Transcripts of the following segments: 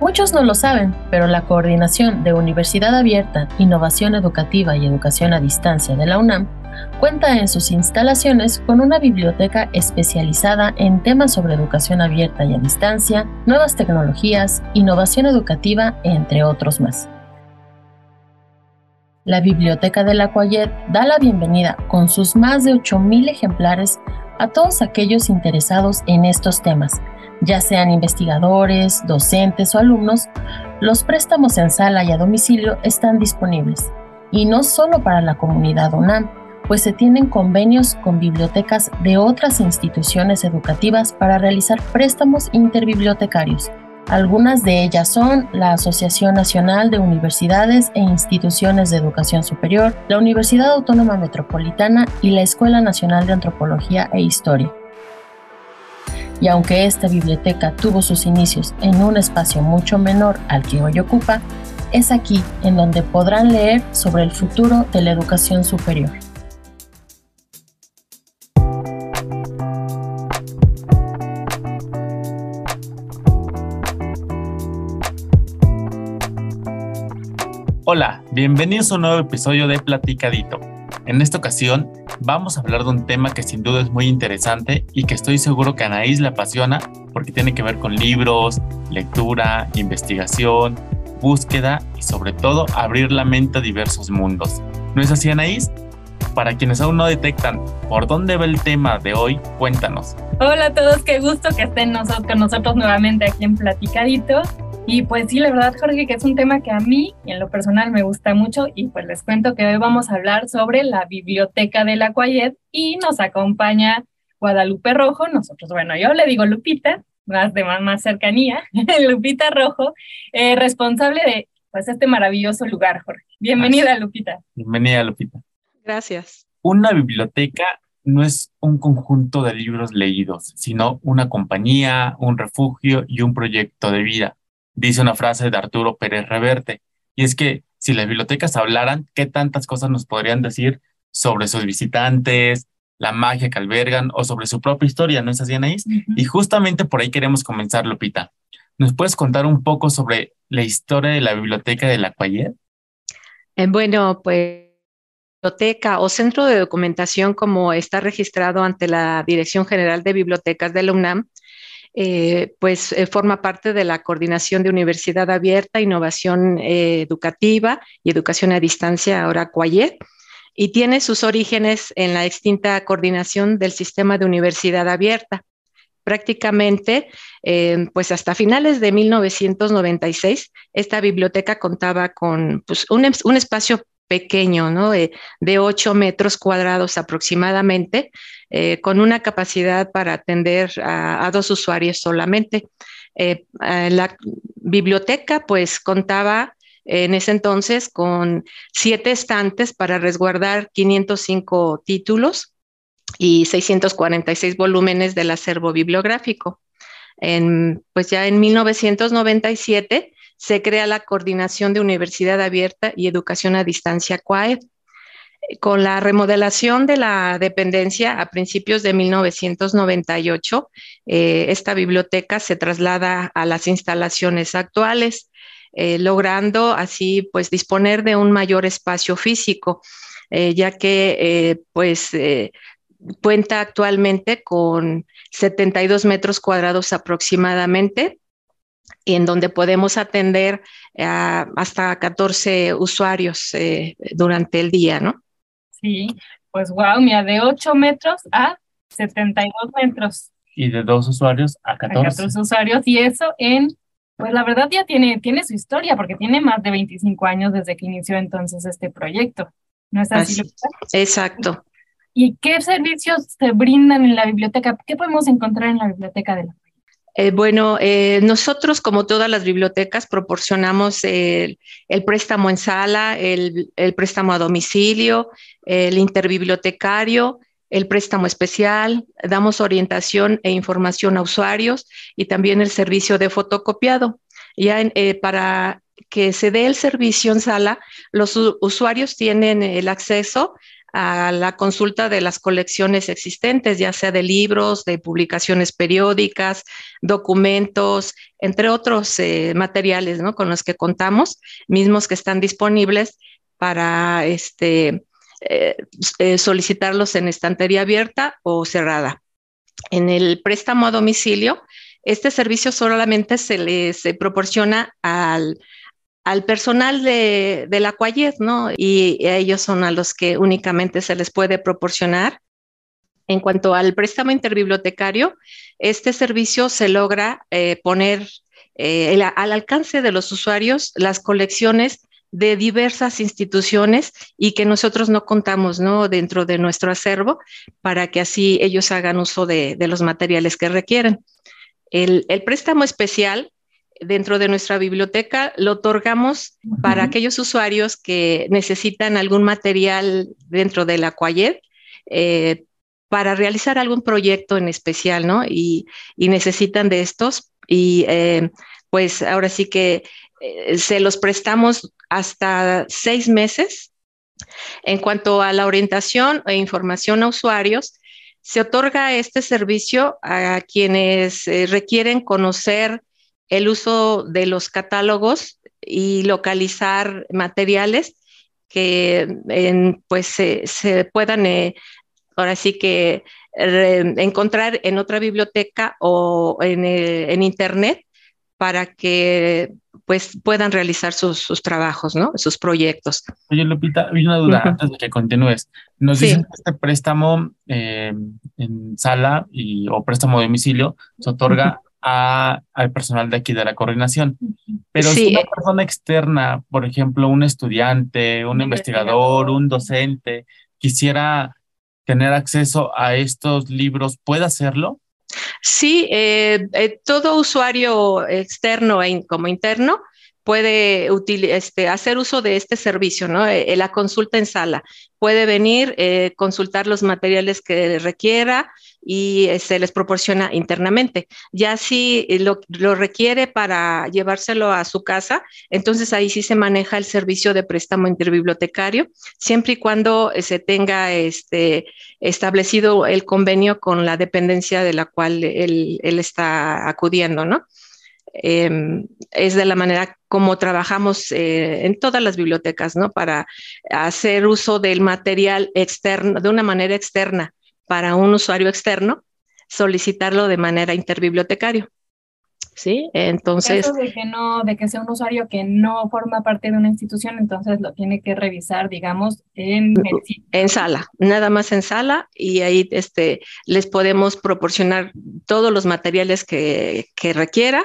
Muchos no lo saben, pero la coordinación de Universidad Abierta, Innovación Educativa y Educación a Distancia de la UNAM cuenta en sus instalaciones con una biblioteca especializada en temas sobre educación abierta y a distancia, nuevas tecnologías, innovación educativa, entre otros más. La Biblioteca de la Coyet da la bienvenida con sus más de 8.000 ejemplares a todos aquellos interesados en estos temas, ya sean investigadores, docentes o alumnos, los préstamos en sala y a domicilio están disponibles. Y no solo para la comunidad UNAM, pues se tienen convenios con bibliotecas de otras instituciones educativas para realizar préstamos interbibliotecarios algunas de ellas son la Asociación Nacional de Universidades e Instituciones de Educación Superior, la Universidad Autónoma Metropolitana y la Escuela Nacional de Antropología e Historia. Y aunque esta biblioteca tuvo sus inicios en un espacio mucho menor al que hoy ocupa, es aquí en donde podrán leer sobre el futuro de la educación superior. Hola, bienvenidos a un nuevo episodio de Platicadito. En esta ocasión vamos a hablar de un tema que sin duda es muy interesante y que estoy seguro que a Anaís le apasiona porque tiene que ver con libros, lectura, investigación, búsqueda y sobre todo abrir la mente a diversos mundos. ¿No es así Anaís? Para quienes aún no detectan por dónde va el tema de hoy, cuéntanos. Hola a todos, qué gusto que estén con nosotros nuevamente aquí en Platicadito. Y pues sí, la verdad, Jorge, que es un tema que a mí, en lo personal, me gusta mucho. Y pues les cuento que hoy vamos a hablar sobre la biblioteca de la Cuayet y nos acompaña Guadalupe Rojo. Nosotros, bueno, yo le digo Lupita, más de más, cercanía, Lupita Rojo, eh, responsable de pues este maravilloso lugar, Jorge. Bienvenida, Lupita. Bienvenida, Lupita. Gracias. Una biblioteca no es un conjunto de libros leídos, sino una compañía, un refugio y un proyecto de vida dice una frase de Arturo Pérez Reverte, y es que si las bibliotecas hablaran, ¿qué tantas cosas nos podrían decir sobre sus visitantes, la magia que albergan o sobre su propia historia, ¿no es así, Anaís? Y justamente por ahí queremos comenzar, Lupita. ¿Nos puedes contar un poco sobre la historia de la biblioteca de la Cuayet? Eh, bueno, pues biblioteca o centro de documentación como está registrado ante la Dirección General de Bibliotecas de la UNAM, eh, pues eh, forma parte de la coordinación de Universidad Abierta, Innovación eh, Educativa y Educación a Distancia, ahora CUAYET, y tiene sus orígenes en la extinta coordinación del sistema de Universidad Abierta. Prácticamente, pues hasta finales de 1996, esta biblioteca contaba con pues, un, un espacio pequeño, ¿no? de 8 metros cuadrados aproximadamente, eh, con una capacidad para atender a, dos usuarios solamente. Eh, la biblioteca pues contaba en ese entonces con siete estantes para resguardar 505 títulos y 646 volúmenes del acervo bibliográfico. pues ya en 1997 se crea la Coordinación de Universidad Abierta y Educación a Distancia CUAED. Con la remodelación de la dependencia a principios de 1998, eh, esta biblioteca se traslada a las instalaciones actuales, eh, logrando así pues disponer de un mayor espacio físico, eh, ya que pues cuenta actualmente con 72 metros cuadrados aproximadamente en donde podemos atender hasta 14 usuarios eh, durante el día, ¿no? Sí, pues wow, mira, de 8 metros a 72 metros. Y de dos usuarios a 14. A 14 usuarios, y eso en, pues la verdad ya tiene, tiene su historia, porque tiene más de 25 años desde que inició entonces este proyecto. ¿No es así? exacto. ¿Y qué servicios se brindan en la biblioteca? ¿Qué podemos encontrar en la biblioteca de la eh, bueno, eh, nosotros, como todas las bibliotecas, proporcionamos el, préstamo en sala, el, préstamo a domicilio, el interbibliotecario, el préstamo especial, damos orientación e información a usuarios y también el servicio de fotocopiado. Ya eh, para que se dé el servicio en sala, los usuarios tienen el acceso a la consulta de las colecciones existentes, ya sea de libros, de publicaciones periódicas, documentos, entre otros eh, materiales ¿no? con los que contamos, mismos que están disponibles para este, eh, eh, solicitarlos en estantería abierta o cerrada. En el préstamo a domicilio, este servicio solamente se les proporciona al al personal de, la Cuayet, ¿no? Y ellos son a los que únicamente se les puede proporcionar. En cuanto al préstamo interbibliotecario, este servicio se logra eh, poner eh, al alcance de los usuarios las colecciones de diversas instituciones y que nosotros no contamos ¿no? dentro de nuestro acervo para que así ellos hagan uso de, los materiales que requieren. El, el, préstamo especial dentro de nuestra biblioteca lo otorgamos para aquellos usuarios que necesitan algún material dentro de la Quayet eh, para realizar algún proyecto en especial, ¿no? Y, necesitan de estos y eh, pues ahora sí que eh, se los prestamos hasta seis meses. En cuanto a la orientación e información a usuarios, se otorga este servicio a quienes requieren conocer el uso de los catálogos y localizar materiales que pues se, puedan eh, ahora sí que encontrar en otra biblioteca o en, internet para que pues puedan realizar sus, trabajos, ¿no? Sus proyectos. Oye, Lupita, hay una duda antes de que continúes. Nos dicen que este préstamo eh, en sala y, o préstamo de domicilio se otorga al personal de aquí de la coordinación. Pero si una persona externa, por ejemplo, un estudiante, un, investigador, un docente, quisiera tener acceso a estos libros, ¿puede hacerlo? Sí, eh, eh, todo usuario externo e como interno puede este, hacer uso de este servicio, ¿no? Eh, la consulta en sala. Puede venir, consultar los materiales que requiera, y eh, se les proporciona internamente. Ya si lo, requiere para llevárselo a su casa, entonces ahí sí se maneja el servicio de préstamo interbibliotecario, siempre y cuando eh, se tenga este, establecido el convenio con la dependencia de la cual él, está acudiendo, ¿no? Em, es de la manera como trabajamos eh, en todas las bibliotecas, ¿no? Para hacer uso del material externo, de una manera externa para un usuario externo solicitarlo de manera interbibliotecario. ¿Sí? Entonces. de que no, de que sea un usuario que no forma parte de una institución, entonces lo tiene que revisar, digamos, en En sala, nada más en sala, y ahí este, les podemos proporcionar todos los materiales que, requiera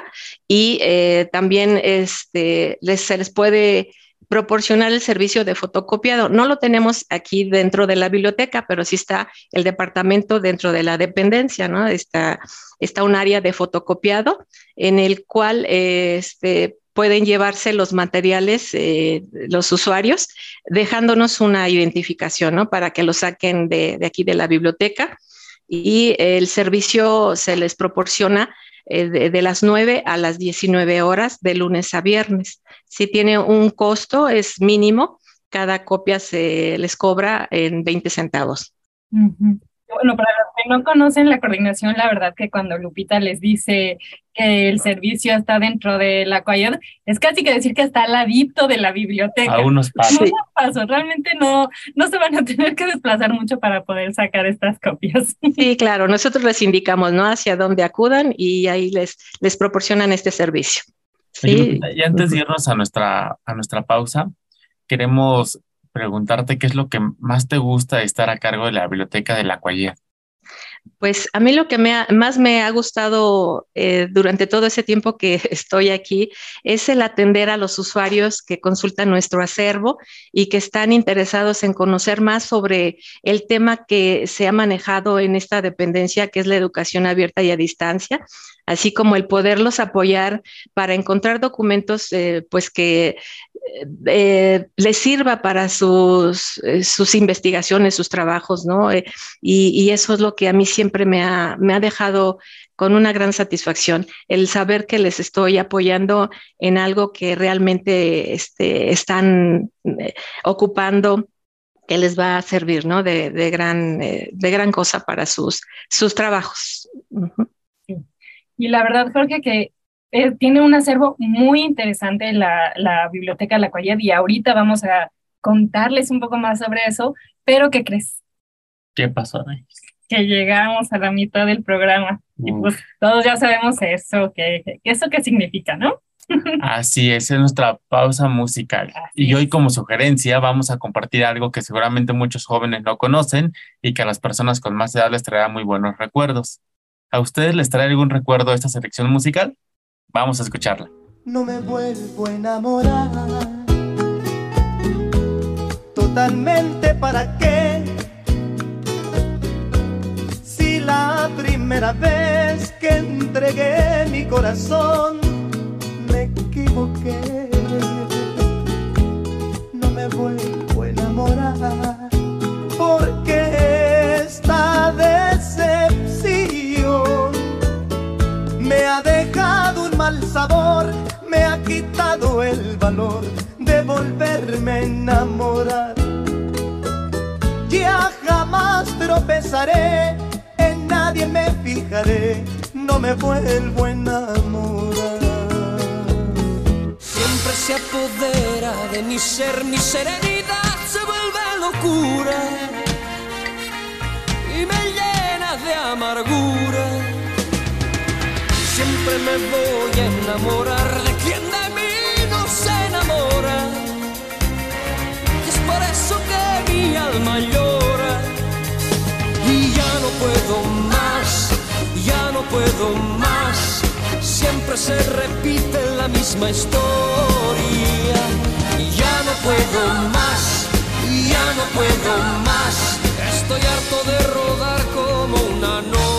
y eh, también este, les, se les puede proporcionar el servicio de fotocopiado. No lo tenemos aquí dentro de la biblioteca, pero sí está el departamento dentro de la dependencia, ¿no? Está, está un área de fotocopiado en el cual este, pueden llevarse los materiales eh, los usuarios, dejándonos una identificación, ¿no? Para que lo saquen de, de aquí de la biblioteca y el servicio se les proporciona eh, de, las 9 a las 19 horas de lunes a viernes. Si tiene un costo, es mínimo, cada copia se les cobra en 20 centavos. Bueno, para los que no conocen la coordinación, la verdad que cuando Lupita les dice que el servicio está dentro de la es casi que decir que está al ladito de la biblioteca. A unos pasos. pasos. Realmente no, no se van a tener que desplazar mucho para poder sacar estas copias. Sí, claro, nosotros les indicamos, ¿no? Hacia dónde acudan y ahí les, les proporcionan este servicio. Sí. y antes de irnos a nuestra, a nuestra pausa, queremos preguntarte qué es lo que más te gusta de estar a cargo de la biblioteca de la Cuallía. Pues a mí lo que más me ha gustado eh, durante todo ese tiempo que estoy aquí es el atender a los usuarios que consultan nuestro acervo y que están interesados en conocer más sobre el tema que se ha manejado en esta dependencia, que es la educación abierta y a distancia, así como el poderlos apoyar para encontrar documentos eh, pues que eh, les sirva para sus, sus, investigaciones, sus trabajos, ¿no? y, eso es lo que a mí siempre me ha, me ha dejado con una gran satisfacción, el saber que les estoy apoyando en algo que realmente este, están eh, ocupando que les va a servir, ¿no? De, gran, eh, de gran cosa para sus, sus trabajos. Y la verdad, Jorge, que eh, tiene un acervo muy interesante la, la Biblioteca La Coyet y ahorita vamos a contarles un poco más sobre eso, pero ¿qué crees? ¿Qué pasó? Que llegamos a la mitad del programa y pues todos ya sabemos eso, que, eso qué significa, ¿no? Así es, es nuestra pausa musical. y hoy como sugerencia vamos a compartir algo que seguramente muchos jóvenes no conocen y que a las personas con más edad les traerá muy buenos recuerdos. ¿A ustedes les trae algún recuerdo esta selección musical? Vamos a escucharla. No me vuelvo a enamorar. Totalmente para qué. Si la primera vez que entregué mi corazón no me vuelvo a enamorar porque esta sabor, me ha quitado el valor de volverme a enamorar. Ya jamás tropezaré, en nadie me fijaré, no me vuelvo a enamorar se apodera de mi ser, mi serenidad se vuelve locura y me llena de amargura. Siempre me voy a enamorar de quien de mí no se enamora. Y es por eso que mi alma llora y ya no puedo más, ya no puedo más siempre se repite la misma historia. Y ya no puedo más, ya no puedo más. Estoy harto de rodar como una noria.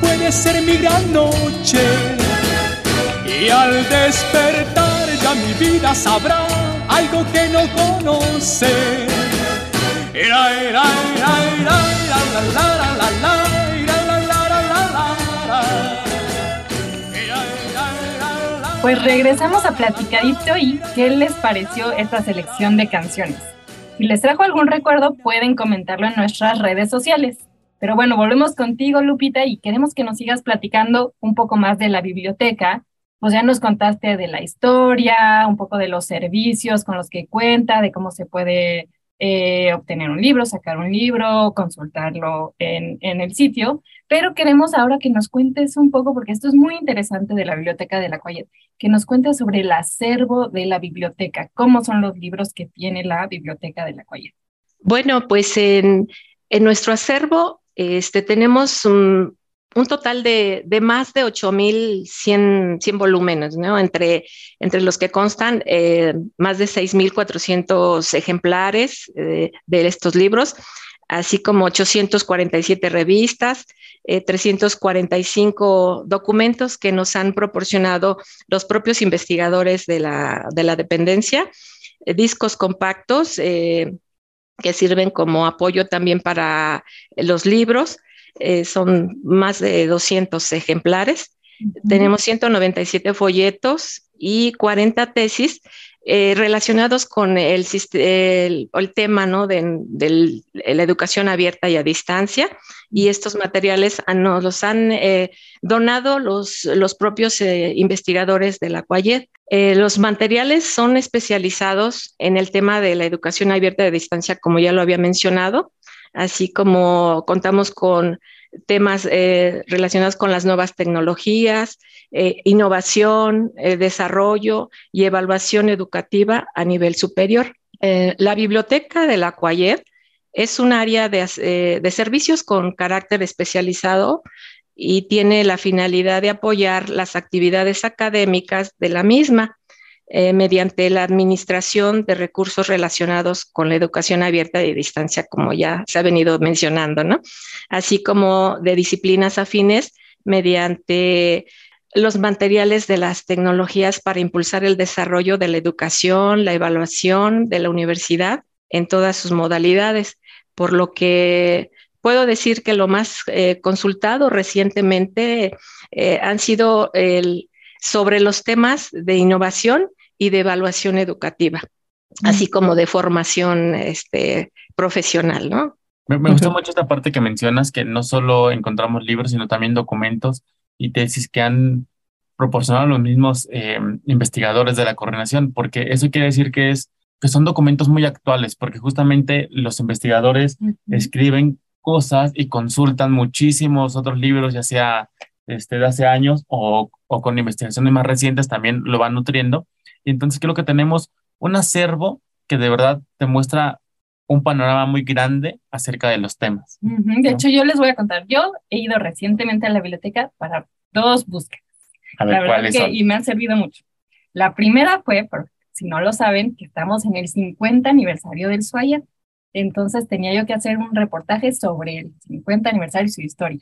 puede ser mi gran noche. Y al despertar ya mi vida sabrá algo que no conoce. Pues regresamos a Platicadito y ¿qué les pareció esta selección de canciones? Si les trajo algún recuerdo, pueden comentarlo en nuestras redes sociales. Pero bueno, volvemos contigo, Lupita, y queremos que nos sigas platicando un poco más de la biblioteca. Pues ya nos contaste de la historia, un poco de los servicios con los que cuenta, de cómo se puede eh, obtener un libro, sacar un libro, consultarlo en, en el sitio. Pero queremos ahora que nos cuentes un poco, porque esto es muy interesante de la Biblioteca de la Coyet, que nos cuentes sobre el acervo de la biblioteca, cómo son los libros que tiene la Biblioteca de la Coyet. Bueno, pues en, en nuestro acervo este, tenemos un, total de, más de 8.100 100 volúmenes, entre, los que constan eh, más de 6.400 ejemplares eh, de estos libros, así como 847 revistas, 345 eh, documentos que nos han proporcionado los propios investigadores de la, de la dependencia, discos compactos que sirven como apoyo también para los libros. Eh, son más de 200 ejemplares. Tenemos 197 folletos y 40 tesis eh, relacionados con el, el, tema ¿no? de, la educación abierta y a distancia. Y estos materiales nos los han eh, donado los, los propios eh, investigadores de la CUAYED. Los materiales son especializados en el tema de la educación abierta a distancia, como ya lo había mencionado, así como contamos con temas eh, relacionados con las nuevas tecnologías, eh, innovación, eh, desarrollo y evaluación educativa a nivel superior. la biblioteca de la CUAYED es un área de, de servicios con carácter especializado y tiene la finalidad de apoyar las actividades académicas de la misma eh, mediante la administración de recursos relacionados con la educación abierta y distancia, como ya se ha venido mencionando, ¿no? Así como de disciplinas afines mediante los materiales de las tecnologías para impulsar el desarrollo de la educación, la evaluación de la universidad en todas sus modalidades, por lo que puedo decir que lo más eh, consultado recientemente eh, han sido el, sobre los temas de innovación y de evaluación educativa, así como de formación este, profesional, ¿no? Me, me gustó mucho esta parte que mencionas, que no solo encontramos libros, sino también documentos y tesis que han proporcionado los mismos eh, investigadores de la coordinación, porque eso quiere decir que, es, que son documentos muy actuales, porque justamente los investigadores escriben cosas y consultan muchísimos otros libros, ya sea este, de hace años o, o con investigaciones más recientes, también lo van nutriendo y entonces creo que tenemos un acervo que de verdad te muestra un panorama muy grande acerca de los temas. De hecho, yo les voy a contar, yo he ido recientemente a la biblioteca para dos búsquedas. A ver, ¿cuáles que, son? Y me han servido mucho. La primera fue, por, si no lo saben, que estamos en el 50 aniversario del SUAYA. Entonces tenía yo que hacer un reportaje sobre el 50 aniversario y su historia.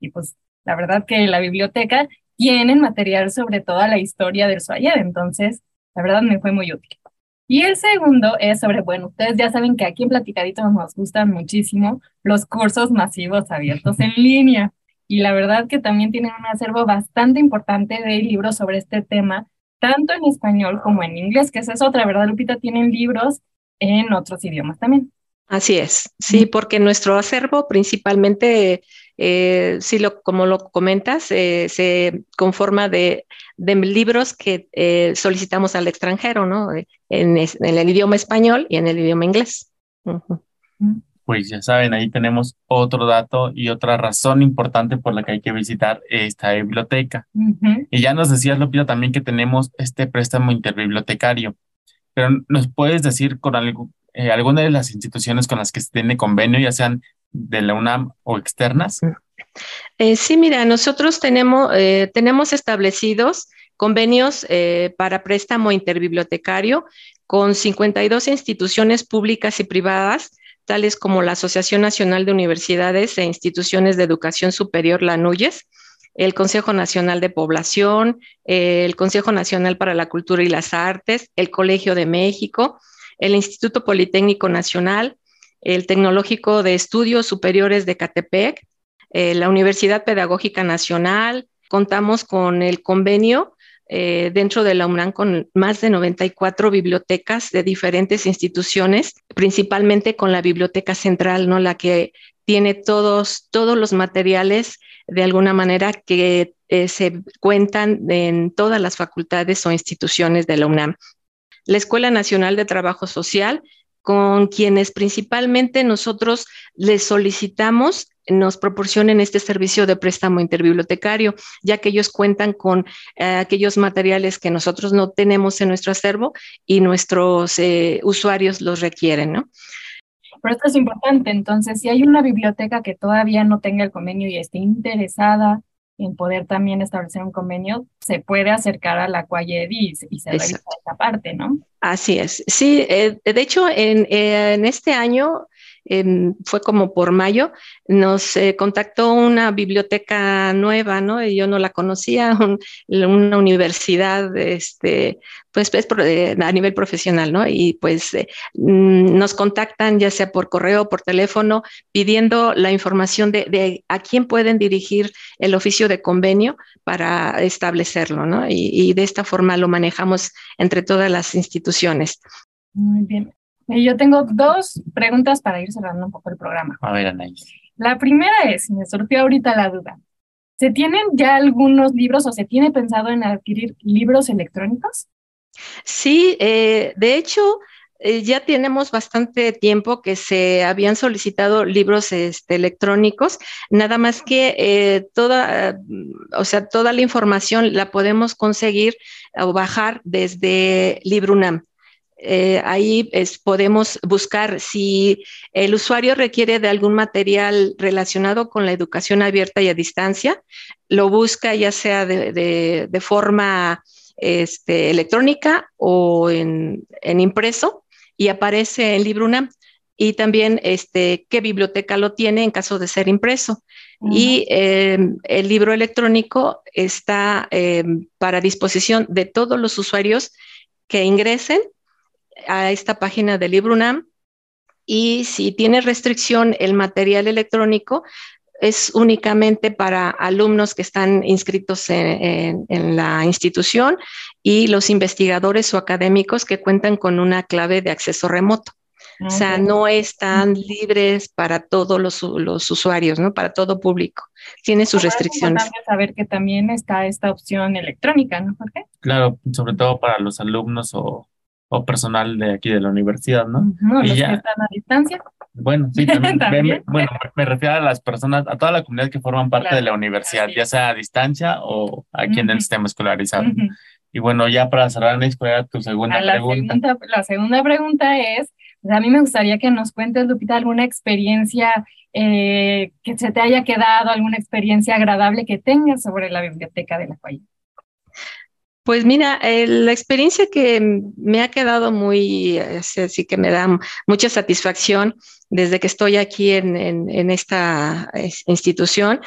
Y pues la verdad que la biblioteca tiene material sobre toda la historia del SUAYA. Entonces la verdad me fue muy útil. Y el segundo es sobre, bueno, ustedes ya saben que aquí en Platicadito nos gustan muchísimo los cursos masivos abiertos en línea. Y la verdad que también tienen un acervo bastante importante de libros sobre este tema, tanto en español como en inglés, que esa es otra, ¿verdad, Lupita? Tienen libros en otros idiomas también. Así es, sí, porque nuestro acervo principalmente eh, sí, lo, como lo comentas, eh, se conforma de, de libros que eh, solicitamos al extranjero, ¿no? En, en, el idioma español y en el idioma inglés. Uh -huh. Pues ya saben, ahí tenemos otro dato y otra razón importante por la que hay que visitar esta biblioteca. Uh -huh. Y ya nos decías, Lupita, también que tenemos este préstamo interbibliotecario. Pero ¿nos puedes decir con algo, eh, alguna de las instituciones con las que se tiene convenio, ya sean de la UNAM o externas? Eh, sí, mira, nosotros tenemos, eh, tenemos establecidos convenios eh, para préstamo interbibliotecario con 52 instituciones públicas y privadas, tales como la Asociación Nacional de Universidades e Instituciones de Educación Superior, la NUYES, el Consejo Nacional de Población, el Consejo Nacional para la Cultura y las Artes, el Colegio de México, el Instituto Politécnico Nacional, el Tecnológico de Estudios Superiores de Catepec, eh, la Universidad Pedagógica Nacional. Contamos con el convenio eh, dentro de la UNAM con más de 94 bibliotecas de diferentes instituciones, principalmente con la Biblioteca Central, ¿no? la que tiene todos, todos los materiales de alguna manera que eh, se cuentan en todas las facultades o instituciones de la UNAM. La Escuela Nacional de Trabajo Social, con quienes principalmente nosotros les solicitamos nos proporcionen este servicio de préstamo interbibliotecario, ya que ellos cuentan con eh, aquellos materiales que nosotros no tenemos en nuestro acervo y nuestros eh, usuarios los requieren, ¿no? Pero esto es importante, entonces, si hay una biblioteca que todavía no tenga el convenio y esté interesada en poder también establecer un convenio, se puede acercar a la CUAYED y, y se revisa esta parte, ¿no? Así es. Sí, eh, de hecho, en, en este año eh, fue como por mayo, nos eh, contactó una biblioteca nueva, ¿no? Y yo no la conocía, un, una universidad, este, pues, pues a nivel profesional, ¿no? Y pues eh, nos contactan ya sea por correo o por teléfono pidiendo la información de, de, a quién pueden dirigir el oficio de convenio para establecerlo, ¿no? Y, y de esta forma lo manejamos entre todas las instituciones. Muy bien. Yo tengo dos preguntas para ir cerrando un poco el programa. A ver, Anaís. La primera es, me surgió ahorita la duda. ¿Se tienen ya algunos libros o se tiene pensado en adquirir libros electrónicos? Sí, eh, de hecho, eh, ya tenemos bastante tiempo que se habían solicitado libros este, electrónicos, nada más que eh, toda, o sea, toda la información la podemos conseguir o bajar desde LibroUNAM. Eh, ahí podemos buscar si el usuario requiere de algún material relacionado con la educación abierta y a distancia, lo busca ya sea de, forma este, electrónica o en, impreso y aparece en LibroUNAM y también este, qué biblioteca lo tiene en caso de ser impreso. Y em, el libro electrónico está em, para disposición de todos los usuarios que ingresen a esta página de LibroUNAM y si tiene restricción el material electrónico, es únicamente para alumnos que están inscritos en, la institución y los investigadores o académicos que cuentan con una clave de acceso remoto. O sea, no están libres para todos los, usuarios, ¿no? Para todo público. Tiene sus restricciones. Es saber que también está esta opción electrónica, ¿no, Jorge? Claro, sobre todo para los alumnos o o personal de aquí de la universidad, ¿no? y los ya, que están a distancia. Bueno, sí, también. bueno, me refiero a las personas, a toda la comunidad que forman parte de la universidad, ya sea a distancia o aquí en el sistema escolarizado. Y bueno, ya para cerrar, ¿cuál era tu segunda la pregunta? Segunda, la segunda pregunta es, pues, a mí me gustaría que nos cuentes, Lupita, alguna experiencia eh, que se te haya quedado, alguna experiencia agradable que tengas sobre la biblioteca de la Cuaya. Pues mira, eh, la experiencia que me ha quedado muy, así que me da mucha satisfacción desde que estoy aquí en, esta institución,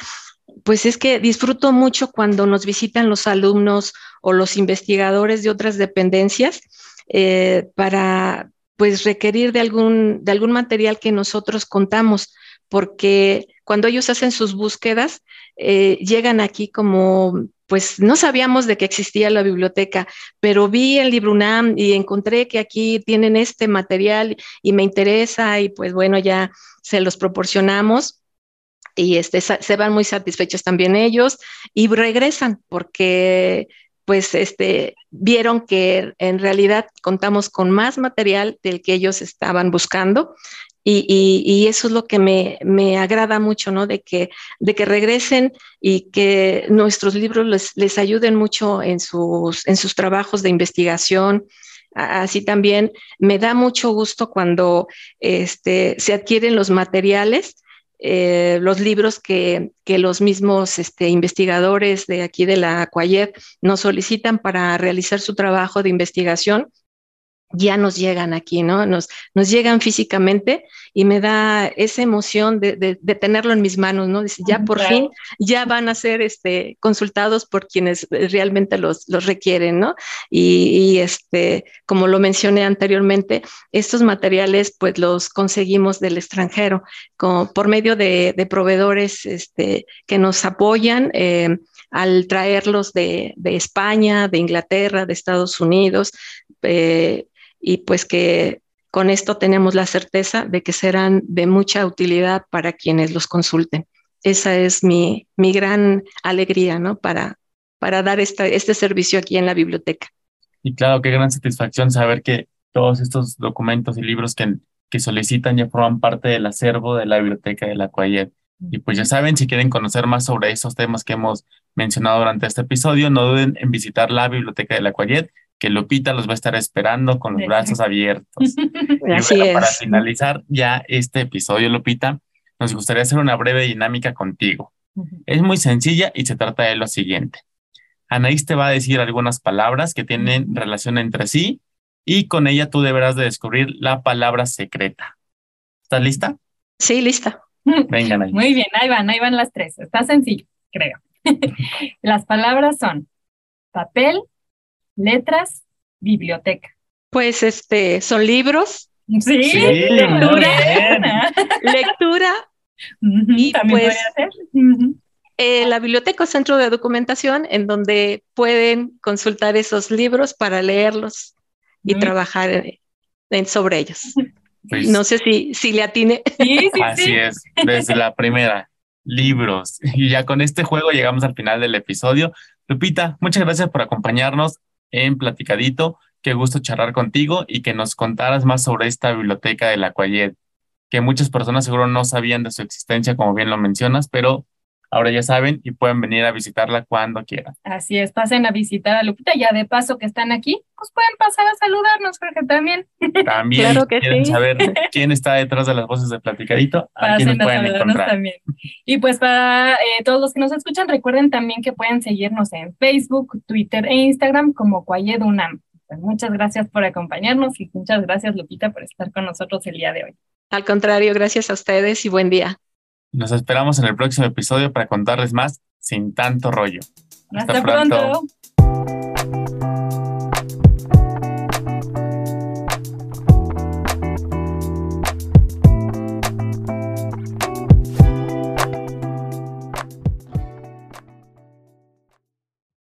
pues es que disfruto mucho cuando nos visitan los alumnos o los investigadores de otras dependencias eh, para pues requerir de algún, de algún material que nosotros contamos, porque cuando ellos hacen sus búsquedas, eh, llegan aquí como pues no sabíamos de que existía la biblioteca, pero vi el libro UNAM y encontré que aquí tienen este material y me interesa y pues bueno, ya se los proporcionamos y este, se van muy satisfechos también ellos y regresan porque pues este, vieron que en realidad contamos con más material del que ellos estaban buscando y, eso es lo que me, me, agrada mucho, ¿no? De que, de que regresen y que nuestros libros les, les ayuden mucho en sus, en sus trabajos de investigación. Así también me da mucho gusto cuando este, se adquieren los materiales, eh, los libros que, que los mismos este, investigadores de aquí de la Cuayet nos solicitan para realizar su trabajo de investigación ya nos llegan aquí, ¿no? Nos, nos llegan físicamente y me da esa emoción de, de, tenerlo en mis manos, ¿no? Dice, ya por fin, ya van a ser este, consultados por quienes realmente los, los requieren, ¿no? Y, este, como lo mencioné anteriormente, estos materiales pues los conseguimos del extranjero, por medio de, de, proveedores este, que nos apoyan. Eh, al traerlos de, de, España, de Inglaterra, de Estados Unidos, eh, y pues que con esto tenemos la certeza de que serán de mucha utilidad para quienes los consulten. Esa es mi, mi gran alegría, ¿no? Para, para dar esta, este servicio aquí en la biblioteca. Y claro, qué gran satisfacción saber que todos estos documentos y libros que, que solicitan ya forman parte del acervo de la biblioteca de la Cuayet. Y pues ya saben, si quieren conocer más sobre esos temas que hemos mencionado durante este episodio, no duden en visitar la biblioteca de la Cuayet que Lupita los va a estar esperando con los brazos abiertos. y bueno, para finalizar ya este episodio, Lupita, nos gustaría hacer una breve dinámica contigo. Es muy sencilla y se trata de lo siguiente. Anaís te va a decir algunas palabras que tienen relación entre sí y con ella tú deberás de descubrir la palabra secreta. ¿Estás lista? Sí, lista. Venga, Anaís. Muy bien, ahí van, ahí van las tres. Está sencillo, creo. las palabras son papel, letras, biblioteca. Pues este, son libros. Sí, lectura. lectura. y pues, eh, la biblioteca es centro de documentación en donde pueden consultar esos libros para leerlos y trabajar en, sobre ellos. Pues no sé si, si le atine. Así es, desde la primera, libros. Y ya con este juego llegamos al final del episodio. Lupita, muchas gracias por acompañarnos en Platicadito. qué gusto charlar contigo y que nos contaras más sobre esta biblioteca de la Cuayet, que muchas personas seguro no sabían de su existencia, como bien lo mencionas, pero ahora ya saben y pueden venir a visitarla cuando quieran. Así es, pasen a visitar a Lupita, ya de paso que están aquí, pues pueden pasar a saludarnos, Jorge, también. También Claro que quieren sí. saber quién está detrás de las voces de Platicadito, aquí nos Pasen a pueden saludarnos encontrar. también. Y pues para eh, todos los que nos escuchan, recuerden también que pueden seguirnos en Facebook, Twitter e Instagram como Cuayed Unam. Pues muchas gracias por acompañarnos y muchas gracias, Lupita, por estar con nosotros el día de hoy. Al contrario, gracias a ustedes y buen día. Nos esperamos en el próximo episodio para contarles más sin tanto rollo. Hasta, pronto.